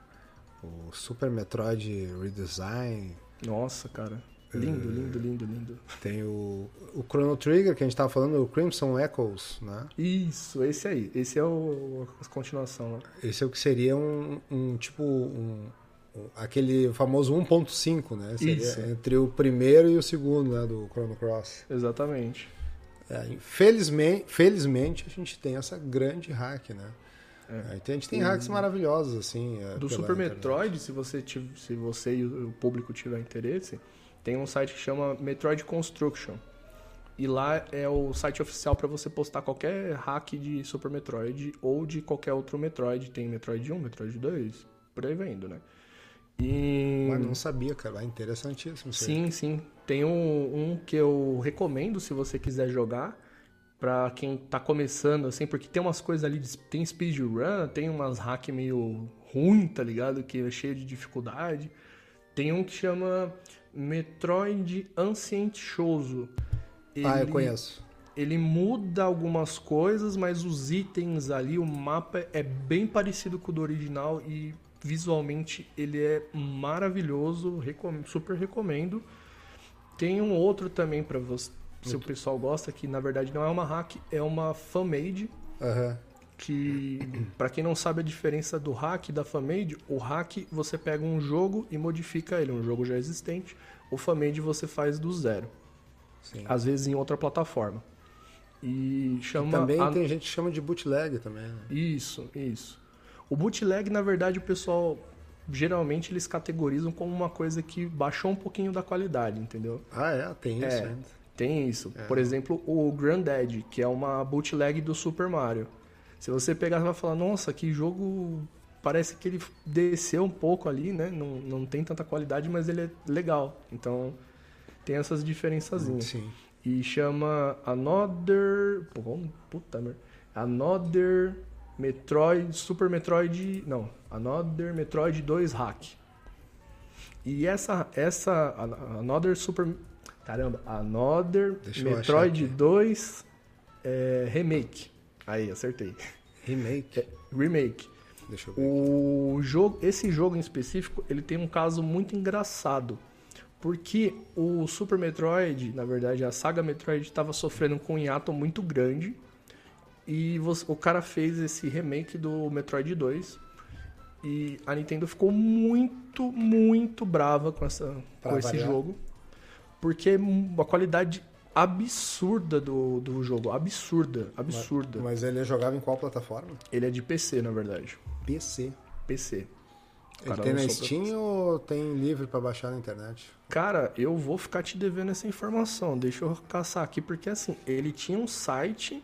o Super Metroid Redesign, Nossa, cara. Lindo, lindo, lindo, lindo. tem o, o Chrono Trigger, que a gente tava falando, o Crimson Echoes, né? Isso, esse aí. Esse é o, a continuação lá. Esse é o que seria um, um tipo. Um, um- aquele famoso 1.5, né? Seria Isso. entre o primeiro e o segundo, né? Do Chrono Cross. Exatamente. É, infelizmente, felizmente, a gente tem essa grande hack, né? É, então a gente tem hacks maravilhosos, assim. é, Do Super internet. Metroid, se você, se você e o público tiver interesse, tem um site que chama Metroid Construction. E lá é o site oficial para você postar qualquer hack de Super Metroid ou de qualquer outro Metroid. Tem Metroid 1, Metroid 2, por aí vai indo, né? E... Mas não sabia, cara. É interessantíssimo. Sim, sim. Tem um, um que eu recomendo se você quiser jogar. Pra quem tá começando, assim, porque tem umas coisas ali, de- tem speedrun, tem umas hack meio ruim, tá ligado? Que é cheio de dificuldade. Tem um que chama Metroid Ancient Shouzo. Ah, eu conheço. ele muda algumas coisas, mas os itens ali, o mapa é bem parecido com o do original e visualmente ele é maravilhoso, super recomendo. Tem um outro também para você, se o pessoal gosta, que na verdade não é uma hack, é uma fanmade, Aham. que para quem não sabe a diferença do hack e da fanmade, o hack você pega um jogo e modifica ele, um jogo já existente. O fanmade você faz do zero, Sim. às vezes em outra plataforma. E chama Também a- tem gente que chama de bootleg também, né? Isso, isso. O bootleg, na verdade, o pessoal geralmente eles categorizam como uma coisa que baixou um pouquinho da qualidade, entendeu? Ah, é? Tem isso É. ainda. Tem isso. Por exemplo, o Granddad, que é uma bootleg do Super Mario. Se você pegar, você vai falar, nossa, que jogo. Parece que ele desceu um pouco ali, né? Não, não tem tanta qualidade, mas ele é legal. Então, tem essas diferençazinhas. Sim. E chama Another. Puta merda. Another Metroid. Super Metroid. Não. Another Metroid 2 Hack. E essa. essa An- Another Super. Caramba. Another Deixa Metroid achar aqui. 2 é, Remake. Aí, acertei. Remake. Remake. Deixa eu ver. O jogo, esse jogo em específico, ele tem um caso muito engraçado. Porque o Super Metroid, na verdade, a saga Metroid estava sofrendo com um hiato muito grande. E você- o cara fez esse remake do Metroid 2. E a Nintendo ficou muito, muito brava com, essa, Pra com esse jogo. Porque é a qualidade absurda do, do jogo. Absurda, absurda. Mas ele jogava em qual plataforma? Ele é de PC, na verdade. PC. PC. O Ele cara tem na lançou pra Steam ou tem livre pra baixar na internet? Cara, eu vou ficar te devendo essa informação. Deixa eu caçar aqui, porque assim, ele tinha um site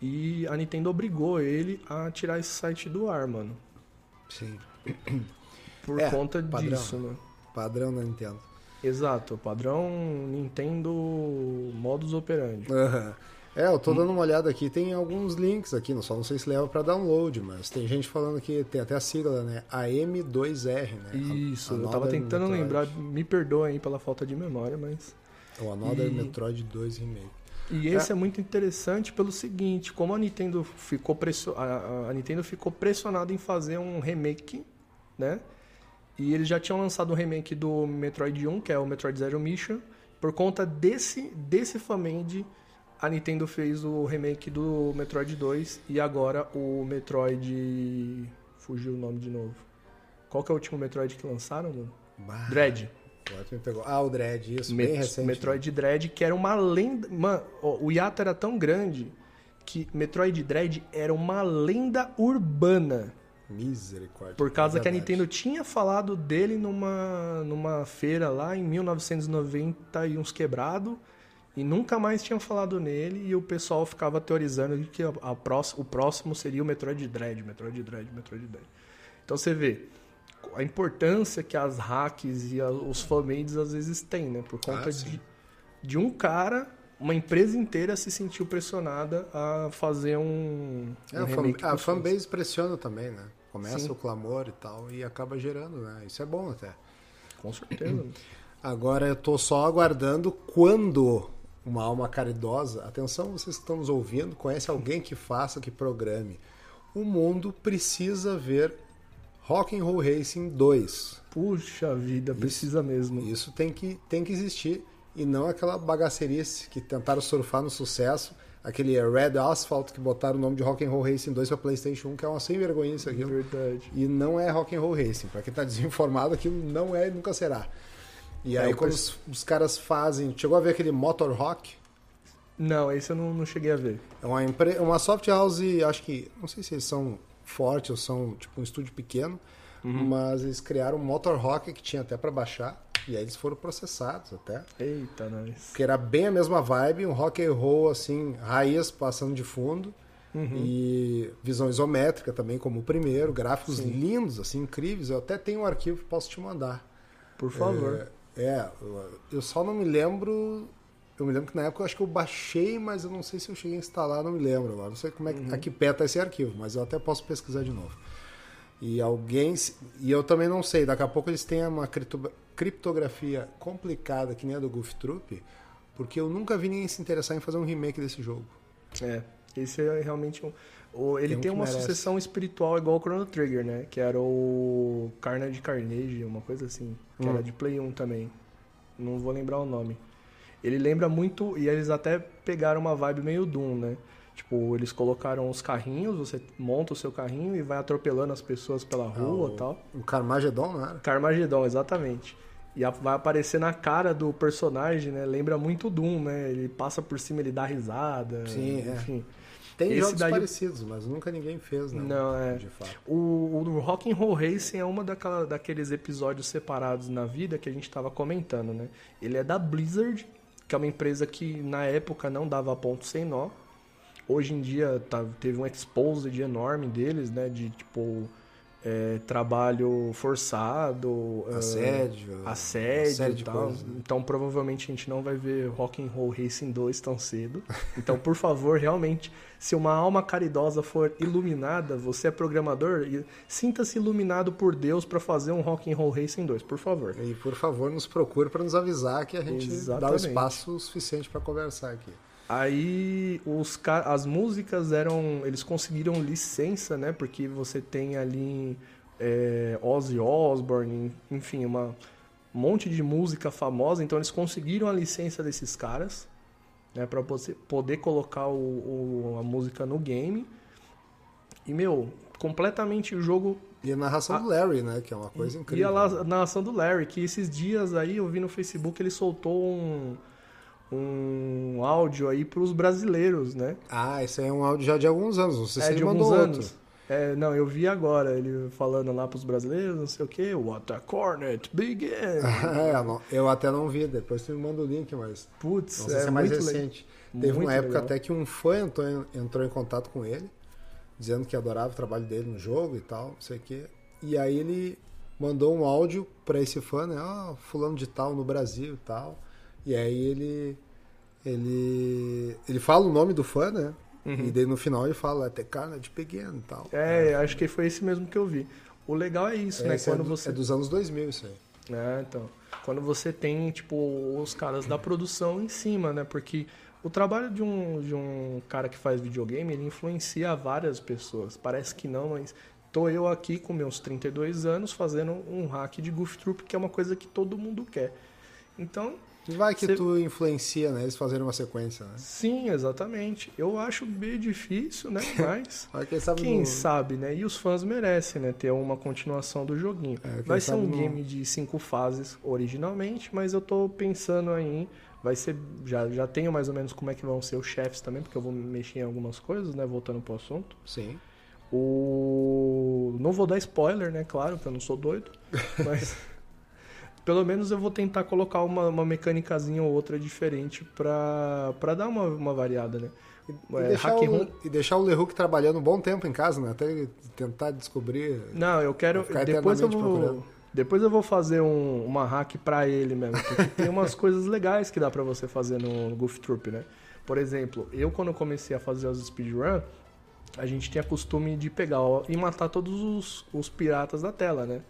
e a Nintendo obrigou ele a tirar esse site do ar, mano. Sim. Por É, conta padrão. disso, né? Padrão da Nintendo. Exato, padrão Nintendo modus operandi. Aham. É, eu tô dando uma olhada aqui, tem alguns links aqui, não- só não sei se leva pra download, mas tem gente falando que tem até a sigla, né? AM2R, né? Isso, A- eu tava tentando Metroid. lembrar, me perdoa aí pela falta de memória, mas. O Another E- Metroid 2 Remake. E esse é. muito interessante pelo seguinte, como a Nintendo ficou presso... a, a Nintendo ficou pressionada em fazer um remake, né? E eles já tinham lançado um remake do Metroid 1, que é o Metroid Zero Mission. Por conta desse desse famende, a Nintendo fez o remake do Metroid 2 e agora o Metroid fugiu o nome de novo. Qual que é o último Metroid que lançaram, mano? Bah, Dread. Ah, o Dread, isso, Met- bem recente. né? Metroid Dread, que era uma lenda. Mano, ó, o hiato era tão grande que Metroid Dread era uma lenda urbana. Misericórdia. Por causa que a. Nintendo tinha falado dele numa, numa feira lá em 1990 e uns quebrado. E nunca mais tinham falado nele. E o pessoal ficava teorizando que a, a prós- o próximo seria o Metroid Dread, Metroid Dread, Metroid Dread. Então você vê a importância que as hacks e a- os fanmades às vezes têm, né? Por conta Ah, de, de um cara, uma empresa inteira se sentiu pressionada a fazer um, É, um a, fan, fanbase pressiona também, né? Começa Sim. o clamor e tal e acaba gerando, né? Isso é bom até. Com certeza. (clears throat) Agora eu tô só aguardando quando uma alma caridosa, atenção vocês que estão nos ouvindo, conhece alguém que faça, que programe. O mundo precisa ver Rock and Roll Racing 2. Puxa vida, precisa mesmo. Isso tem que, tem que existir e não aquela bagacerice que tentaram surfar no sucesso, aquele Red Asphalt que botaram o nome de Rock and Roll Racing 2 para PlayStation 1, que é uma sem vergonha isso aqui. Verdade. E não é Rock and Roll Racing. Pra quem tá (laughs) desinformado, aquilo não é e nunca será. E É, aí quando os, os caras fazem... Chegou a ver aquele Motor Rock? Não, esse eu não, não cheguei a ver. É uma, empre... uma soft house, acho que... Não sei se eles são fortes ou são tipo um estúdio pequeno, Uhum. mas eles criaram um Motor Rock que tinha até pra baixar. E aí eles foram processados até. Eita, nós. Porque era bem a mesma vibe, um rock and roll assim, raiz passando de fundo. Uhum. E visão isométrica também, como o primeiro, gráficos lindos, assim, incríveis. Eu até tenho um arquivo que posso te mandar. Por favor. É, é, eu- só não me lembro. Eu me lembro que na época eu acho que eu baixei, mas eu não sei se eu cheguei a instalar, não me lembro agora. Não sei como é que, a que pé tá esse arquivo, mas eu até posso pesquisar de novo. E alguém. E eu também não sei, daqui a pouco eles têm uma cripto- criptografia complicada, que nem a do Goof Troop, porque eu nunca vi ninguém se interessar em fazer um remake desse jogo. É. Esse é realmente um. o- ele Tem um tem uma merece. sucessão espiritual igual o Chrono Trigger, né? Que era o Carnage Carnage, uma coisa assim. Que Hum. era de Play 1 também. Não vou lembrar o nome. Ele lembra muito. E eles até pegaram uma vibe meio Doom, né? Tipo, eles colocaram os carrinhos, você monta o seu carrinho e vai atropelando as pessoas pela rua Ah, e tal. O Carmageddon, não era? Carmageddon, exatamente. E vai aparecer na cara do personagem, né? Lembra muito o Doom, né? Ele passa por cima, ele dá risada. Sim, é. enfim. Tem Esse jogos daí- parecidos, mas nunca ninguém fez, não. Não, é. De fato. O, o Rock and Roll Racing é uma daquela, daqueles episódios separados na vida que a gente estava comentando, né? Ele é da Blizzard, que é uma empresa que na época não dava ponto sem nó. Hoje em dia tá- teve um exposed enorme deles, né? De tipo é, trabalho forçado, ah, Assédio. assédio série e tal. coisas, né? Então provavelmente a gente não vai ver Rock and Roll Racing 2 tão cedo. Então, por favor, realmente, se uma alma caridosa for iluminada, você é programador, e sinta-se iluminado por Deus para fazer um Rock and Roll Racing 2, por favor. E por favor, nos procure para nos avisar que a gente dá o Exatamente. espaço suficiente para conversar aqui. Aí os as músicas eram, eles conseguiram licença, né? Porque você tem ali é, Ozzy Osbourne, enfim, uma um monte de música famosa. Então eles conseguiram a licença desses caras, né, para você poder colocar o, o, a música no game. E, meu, completamente o jogo e a narração a... do Larry, né? Que é uma coisa incrível. E a narração do Larry, que esses dias aí eu vi no Facebook, ele soltou um, um áudio aí pros brasileiros, né? Ah, esse aí é um áudio já de alguns anos, não sei é, se ele mandou alguns outro. anos. É, não, eu vi agora ele falando lá pros brasileiros, não sei o que, What the Cornet begin. (laughs) é, eu até não vi, depois você me manda o link, mas. Putz, é, é mais recente. Teve uma época legal. até que um fã entrou, entrou em contato com ele, dizendo que adorava o trabalho dele no jogo e tal, não sei o que. E aí ele mandou um áudio para esse fã, né? Ah, fulano de tal no Brasil e tal. E aí ele ele ele fala o nome do fã, né? Uhum. E daí no final ele fala até cara de pequeno e tal. É, acho que foi esse mesmo que eu vi. O legal é isso, é, né? Quando é, do, você... é dos anos 2000 isso aí. É, então. Quando você tem, tipo, os caras da produção em cima, né? Porque o trabalho de um, de um cara que faz videogame, ele influencia várias pessoas. Parece que não, mas tô eu aqui com meus 32 anos fazendo um hack de Goof Troop, que é uma coisa que todo mundo quer. Então, Vai que tu influencia, né? Eles fazerem uma sequência, né? Sim, exatamente. Eu acho meio difícil, né? (laughs) Mas quem, sabe, quem no... sabe, né? E os fãs merecem, né? Ter uma continuação do joguinho. É, vai ser um no... game de cinco fases originalmente, mas eu tô pensando aí vai ser já já tenho mais ou menos como é que vão ser os chefes também, porque eu vou mexer em algumas coisas, né? Voltando pro assunto. Sim. O não vou dar spoiler, né? Claro, porque eu não sou doido, (laughs) mas pelo menos eu vou tentar colocar uma, uma mecânicazinha ou outra diferente para dar uma, uma variada, né? E, é, deixar o, e deixar o Lehook trabalhando um bom tempo em casa, né? Até tentar descobrir. Não, eu quero. Depois eu vou. Procurando. Depois eu vou fazer um, uma hack para ele mesmo, porque tem umas (laughs) coisas legais que dá para você fazer no Goof Troop, né? Por exemplo, eu quando comecei a fazer os speedrun, a gente tinha costume de pegar e matar todos os, os piratas da tela, né?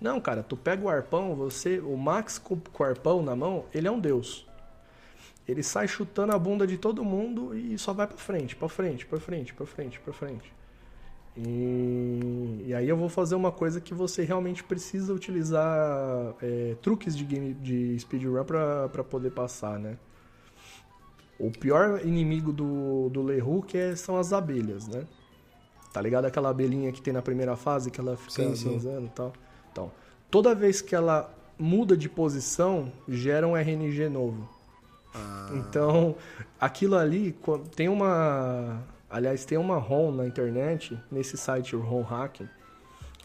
Não, cara, tu pega o arpão, você, o Max com o arpão na mão, ele é um deus. Ele sai chutando a bunda de todo mundo e só vai para frente, para frente, para frente, para frente, para frente. E, e, aí eu vou fazer uma coisa que você realmente precisa utilizar é, truques de game de speedrun para poder passar, né? O pior inimigo do, do Lehook é, são as abelhas, né? Tá ligado aquela abelhinha que tem na primeira fase que ela fica zanzando e tal? Então, toda vez que ela muda de posição, gera um RNG novo. Ah. Então, aquilo ali tem uma. Aliás, tem uma ROM na internet, nesse site, o ROM Hacking,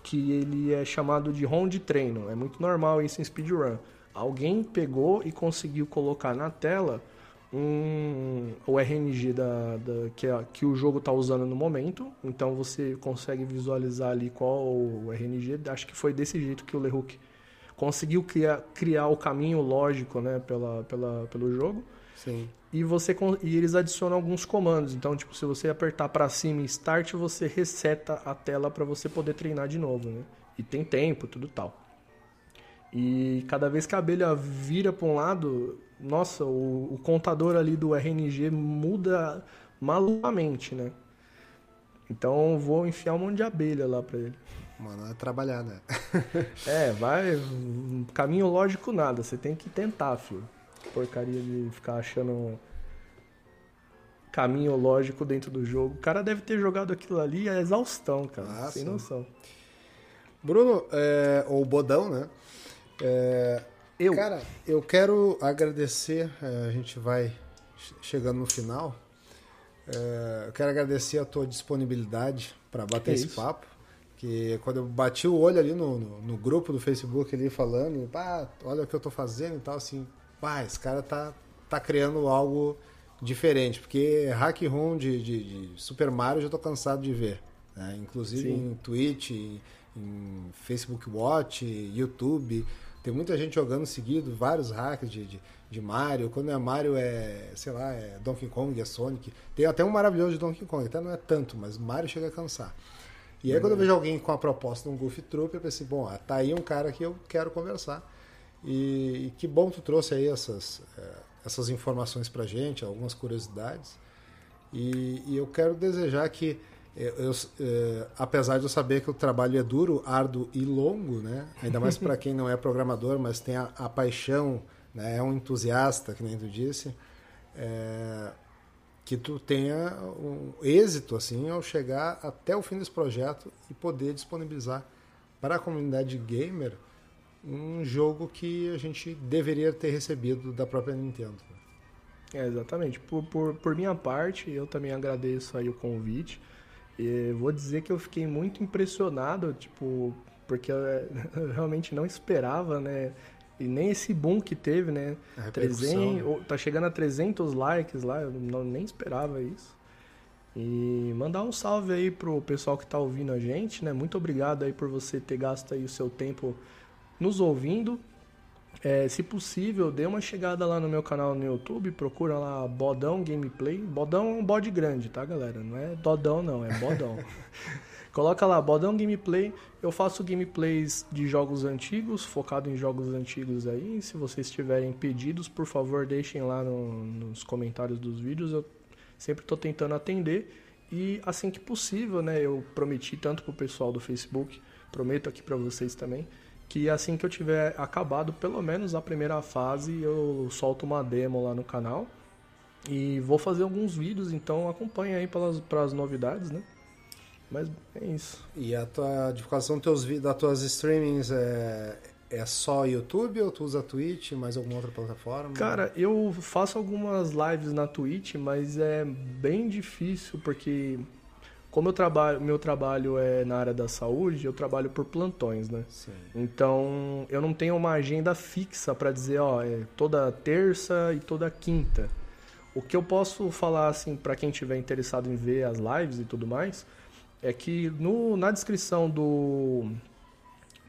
que ele é chamado de ROM de treino. É muito normal isso em speedrun. Alguém pegou e conseguiu colocar na tela um, o RNG da, da que, a, que o jogo está usando no momento. Então você consegue visualizar ali qual o RNG. Acho que foi desse jeito que o Lehook conseguiu criar, criar o caminho lógico né, pela, pela, pelo jogo. Sim. E, você, e eles adicionam alguns comandos. Então, tipo, se você apertar para cima e start, você reseta a tela para você poder treinar de novo. Né? E tem tempo, tudo tal. E cada vez que a abelha vira para um lado, nossa, o, o, contador ali do RNG muda malucamente, né? Então vou enfiar um monte de abelha lá pra ele. Mano, é trabalhar, né? (laughs) é, vai. Caminho lógico nada, você tem que tentar, filho. Porcaria de ficar achando caminho lógico dentro do jogo. O cara deve ter jogado aquilo ali a exaustão, cara. Nossa. Sem noção. Bruno, é, ou Bodão, né? É, eu. Cara, eu quero agradecer, é, a gente vai chegando no final. É, eu quero agradecer a tua disponibilidade para bater esse papo. Que quando eu bati o olho ali no, no, no grupo do Facebook ali falando, pá, olha o que eu tô fazendo e tal, assim, pá, esse cara tá, tá criando algo diferente. Porque hack room de, de, de Super Mario eu já tô cansado de ver. Né? Inclusive Sim. em Twitch, em, em Facebook Watch, YouTube. Tem muita gente jogando seguido, vários hacks de, de, de, Mario. Quando é Mario é, sei lá, é Donkey Kong, é Sonic. Tem até um maravilhoso de Donkey Kong, até não é tanto, mas Mario chega a cansar. E aí quando eu vejo alguém com a proposta de um Goof Troop, eu pensei, bom, tá aí um cara que eu quero conversar. E, e que bom tu trouxe aí essas, é, essas informações pra gente, algumas curiosidades. E, e eu quero desejar que eu, eu, é, apesar de eu saber que o trabalho é duro, árduo e longo, né? Ainda mais para quem não é programador, mas tem a, a paixão, né? é um entusiasta, que nem tu disse. é, que tu tenha um êxito assim ao chegar até o fim desse projeto e poder disponibilizar para a comunidade gamer um jogo que a gente deveria ter recebido da própria Nintendo. É, exatamente. Por, por, por minha parte, eu também agradeço aí o convite. E vou dizer que eu fiquei muito impressionado, tipo, porque eu, eu (laughs) realmente não esperava, né? E nem esse boom que teve, né? 300, tá chegando a 300 likes lá, eu não, nem esperava isso. E mandar um salve aí pro pessoal que tá ouvindo a gente, né? Muito obrigado aí por você ter gasto aí o seu tempo nos ouvindo. É, se possível, dê uma chegada lá no meu canal no YouTube, procura lá Bodão Gameplay. Bodão é um bode grande, tá, galera? Não é Dodão, não, é Bodão. (laughs) Coloca lá, Bodão Gameplay. Eu faço gameplays de jogos antigos, focado em jogos antigos aí. Se vocês tiverem pedidos, por favor, deixem lá no, nos comentários dos vídeos. Eu sempre estou tentando atender. E assim que possível, né? Eu prometi tanto pro pessoal do Facebook, prometo aqui para vocês também que assim que eu tiver acabado pelo menos a primeira fase, eu solto uma demo lá no canal. E vou fazer alguns vídeos, então acompanha aí pelas, pelas novidades, né? Mas é isso. E a tua divulgação teus, das tuas streamings é, é só YouTube ou tu usa Twitch, mais alguma outra plataforma? Cara, eu faço algumas lives na Twitch, mas é bem difícil porque como eu trabalho, meu trabalho é na área da saúde, eu trabalho por plantões, né? Sim. Então, eu não tenho uma agenda fixa para dizer, ó, é toda terça e toda quinta. O que eu posso falar assim para quem tiver interessado em ver as lives e tudo mais, é que no, na descrição do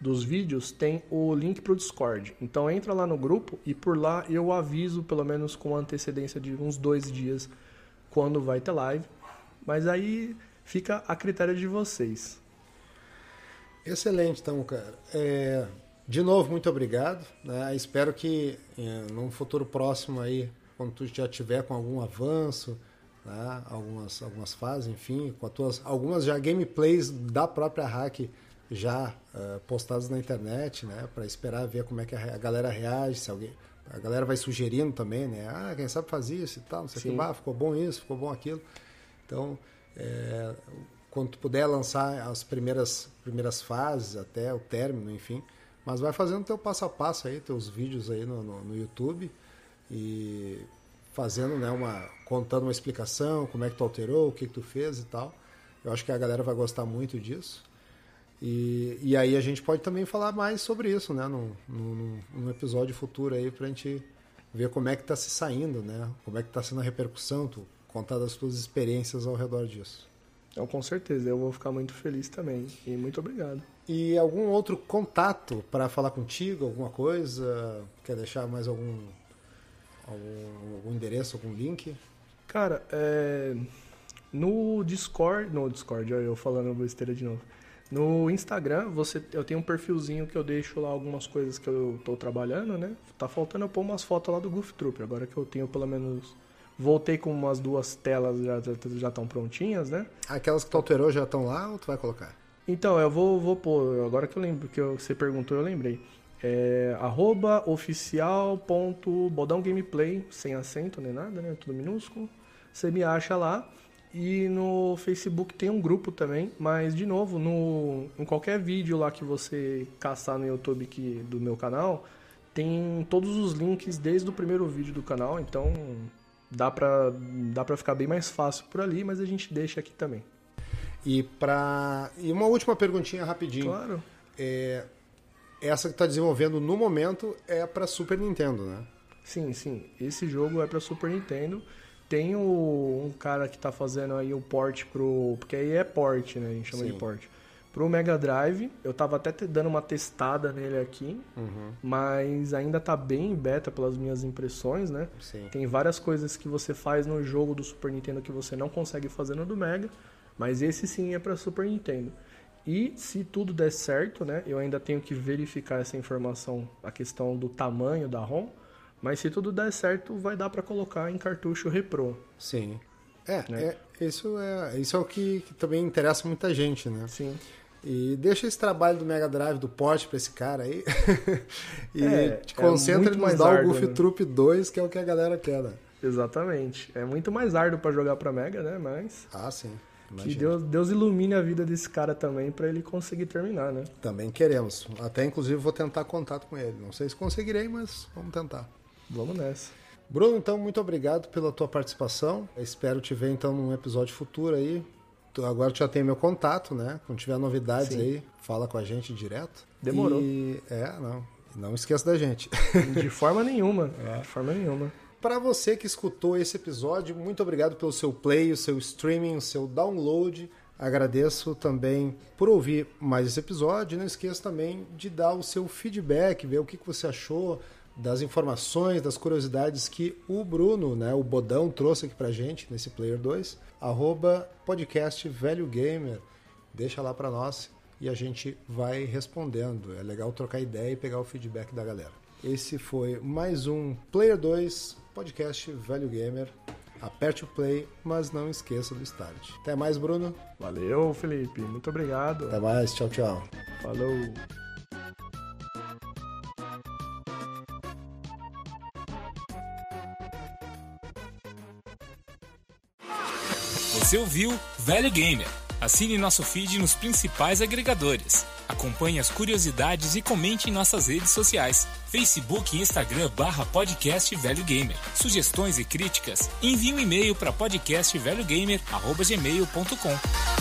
dos vídeos tem o link para o Discord. Então entra lá no grupo e por lá eu aviso pelo menos com antecedência de uns dois dias quando vai ter live. Mas aí Fica a critério de vocês. Excelente, então, cara. É, de novo, muito obrigado. Né? Espero que é, num futuro próximo aí, quando tu já tiver com algum avanço, né? algumas, algumas fases, enfim, com as tuas, algumas já gameplays da própria hack já uh, postadas na internet, né? Para esperar ver como é que a, galera reage, se alguém a galera vai sugerindo também, né? Ah, quem sabe faz isso e tal, não sei o que, ah, ficou bom isso, ficou bom aquilo. Então, é, quando puder lançar as primeiras, primeiras fases até o término, enfim. Mas vai fazendo teu passo a passo aí, teus vídeos aí no, no, no YouTube e fazendo, né, uma contando uma explicação, como é que tu alterou, o que que tu fez e tal. Eu acho que a galera vai gostar muito disso. E, e aí a gente pode também falar mais sobre isso, né, num, num, num episódio futuro aí pra gente ver como é que tá se saindo, né, como é que tá sendo a repercussão, tu contar das suas experiências ao redor disso. Então, com certeza, eu vou ficar muito feliz também. E muito obrigado. E algum outro contato para falar contigo, alguma coisa? Quer deixar mais algum, algum, algum endereço, algum link? Cara, é, no Discord, no Discord, eu falando besteira de novo. No Instagram, você, eu tenho um perfilzinho que eu deixo lá algumas coisas que eu tô trabalhando, né? Tá faltando eu pôr umas fotos lá do Goof Troop, agora que eu tenho pelo menos Voltei com umas duas telas já já estão prontinhas, né? Aquelas que tu alterou já estão lá ou tu vai colocar? Então, eu vou, vou pôr, agora que eu lembro que você perguntou, eu lembrei. É, arroba oficial.bodãogameplay, sem acento nem nada, né? Tudo minúsculo. Você me acha lá. E no Facebook tem um grupo também, mas de novo, no, em qualquer vídeo lá que você caçar no YouTube que, do meu canal, tem todos os links desde o primeiro vídeo do canal, então dá pra, dá pra ficar bem mais fácil por ali, mas a gente deixa aqui também. E para e uma última perguntinha rapidinho. Claro. É, essa que está desenvolvendo no momento é para Super Nintendo, né? Sim, sim. Esse jogo é para Super Nintendo. Tem o, um cara que está fazendo aí o port pro, porque aí é port, né? A gente chama sim. de port Pro Mega Drive, eu tava até dando uma testada nele aqui, uhum. mas ainda tá bem beta pelas minhas impressões, né? Sim. Tem várias coisas que você faz no jogo do Super Nintendo que você não consegue fazer no do Mega, mas esse sim é para Super Nintendo. E se tudo der certo, né? Eu ainda tenho que verificar essa informação, a questão do tamanho da ROM, mas se tudo der certo, vai dar para colocar em cartucho repro. Sim. É, né? é, isso é isso é o que, que também interessa muita gente, né? Sim. E deixa esse trabalho do Mega Drive, do porte pra esse cara aí. (laughs) e é, te concentra é em nos dar o Goof né? Troop 2, que é o que a galera quer, né? Exatamente. É muito mais árduo para jogar para Mega, né? Mas. Ah, sim. Imagina. Que Deus, Deus ilumine a vida desse cara também para ele conseguir terminar, né? Também queremos. Até inclusive vou tentar contato com ele. Não sei se conseguirei, mas vamos tentar. Vamos nessa. Bruno, então muito obrigado pela tua participação. Espero te ver então num episódio futuro aí. Agora tu já tem meu contato, né? Quando tiver novidades Sim. aí, fala com a gente direto. Demorou. E é, não. Não esqueça da gente. (laughs) De forma nenhuma. É. De forma nenhuma. Para você que escutou esse episódio, muito obrigado pelo seu play, o seu streaming, o seu download. Agradeço também por ouvir mais esse episódio. Não esqueça também de dar o seu feedback, ver o que você achou das informações, das curiosidades que o Bruno, né, o Bodão, trouxe aqui pra gente nesse Player 2. Arroba podcast Velho Gamer. Deixa lá para nós e a gente vai respondendo. É legal trocar ideia e pegar o feedback da galera. Esse foi mais um Player 2 podcast Velho Gamer. Aperte o play, mas não esqueça do start. Até mais, Bruno. Valeu, Felipe. Muito obrigado. Até mais. Tchau, tchau. Falou. Você ouviu Velho Gamer. Assine nosso feed nos principais agregadores. Acompanhe as curiosidades e comente em nossas redes sociais. Facebook e Instagram barra podcast Velho Gamer. Sugestões e críticas? Envie um e-mail para podcastvelhogamer.gmail.com.